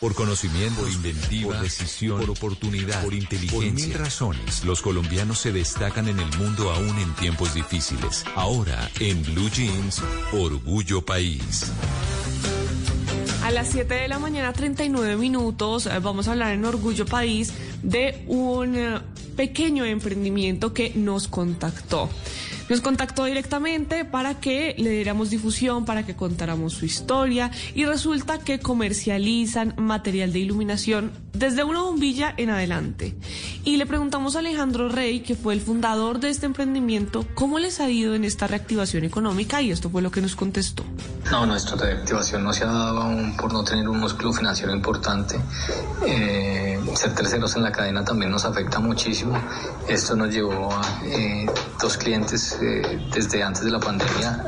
Por conocimiento, por inventiva, por decisión, por oportunidad, por inteligencia. Por mil razones, los colombianos se destacan en el mundo aún en tiempos difíciles. Ahora, en Blue Jeans, Orgullo País. A las 7 de la mañana, 39 minutos, eh, vamos a hablar en Orgullo País de un eh, pequeño emprendimiento que nos contactó. Nos contactó directamente para que le diéramos difusión, para que contáramos su historia y resulta que comercializan material de iluminación desde una bombilla en adelante. Y le preguntamos a Alejandro Rey, que fue el fundador de este emprendimiento, cómo les ha ido en esta reactivación económica y esto fue lo que nos contestó. No, nuestra reactivación no se ha dado aún por no tener un músculo financiero importante. Eh, ser terceros en la cadena también nos afecta muchísimo. Esto nos llevó a eh, dos clientes eh, desde antes de la pandemia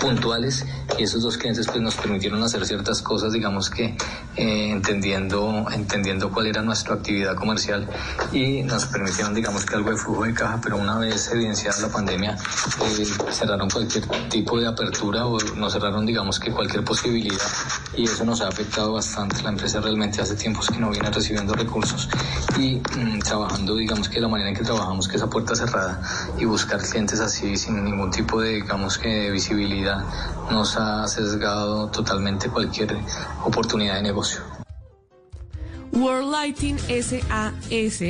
puntuales y esos dos clientes pues nos permitieron hacer ciertas cosas digamos que eh, entendiendo entendiendo cuál era nuestra actividad comercial y nos permitieron digamos que algo de flujo de caja pero una vez evidenciada la pandemia eh, cerraron cualquier tipo de apertura o nos cerraron digamos que cualquier posibilidad y eso nos ha afectado bastante. La empresa realmente hace tiempos que no viene recibiendo recursos y mm, trabajando digamos que la manera en que trabajamos que esa puerta cerrada y buscar clientes así sin ningún tipo de digamos que visibilidad nos ha sesgado totalmente cualquier oportunidad de negocio. World Lighting SAS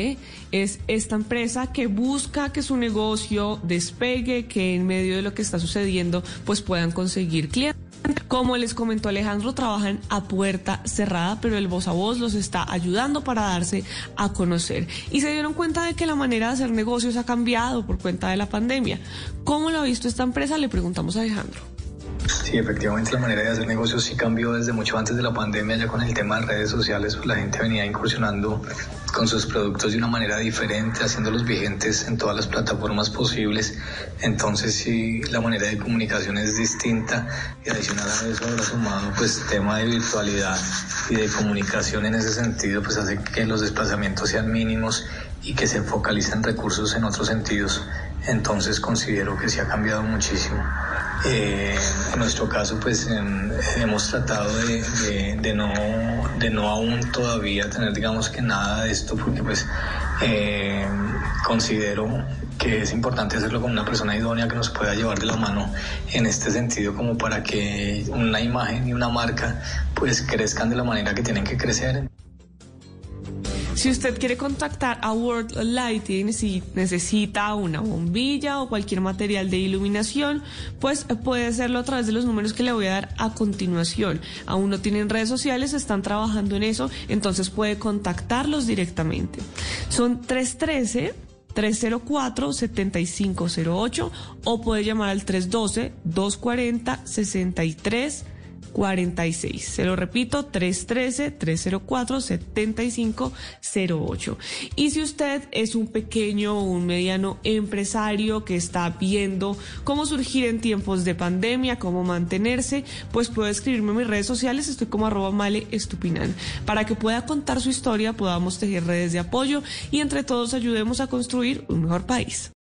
es esta empresa que busca que su negocio despegue, que en medio de lo que está sucediendo pues puedan conseguir clientes. Como les comentó Alejandro, trabajan a puerta cerrada, pero el voz a voz los está ayudando para darse a conocer. Y se dieron cuenta de que la manera de hacer negocios ha cambiado por cuenta de la pandemia. ¿Cómo lo ha visto esta empresa? Le preguntamos a Alejandro. Sí, efectivamente la manera de hacer negocios sí cambió desde mucho antes de la pandemia, ya con el tema de redes sociales, pues la gente venía incursionando con sus productos de una manera diferente, haciéndolos vigentes en todas las plataformas posibles. Entonces sí, la manera de comunicación es distinta y adicional a eso habrá sumado pues tema de virtualidad y de comunicación en ese sentido, pues hace que los desplazamientos sean mínimos y que se focalicen recursos en otros sentidos. Entonces considero que sí ha cambiado muchísimo. Eh, en nuestro caso, pues hemos tratado de, no, de no aún todavía tener, digamos que nada de esto, porque pues eh, considero que es importante hacerlo con una persona idónea que nos pueda llevar de la mano en este sentido, como para que una imagen y una marca pues crezcan de la manera que tienen que crecer. Si usted quiere contactar a World Lighting, si necesita una bombilla o cualquier material de iluminación, pues puede hacerlo a través de los números que le voy a dar a continuación. Aún no tienen redes sociales, están trabajando en eso, entonces puede contactarlos directamente. Son 313 304-7508 o puede llamar al 312-240-63 46. Se lo repito, 313-304-7508. Y si usted es un pequeño o un mediano empresario que está viendo cómo surgir en tiempos de pandemia, cómo mantenerse, pues puede escribirme en mis redes sociales, estoy como arroba male estupinan, para que pueda contar su historia, podamos tejer redes de apoyo y entre todos ayudemos a construir un mejor país.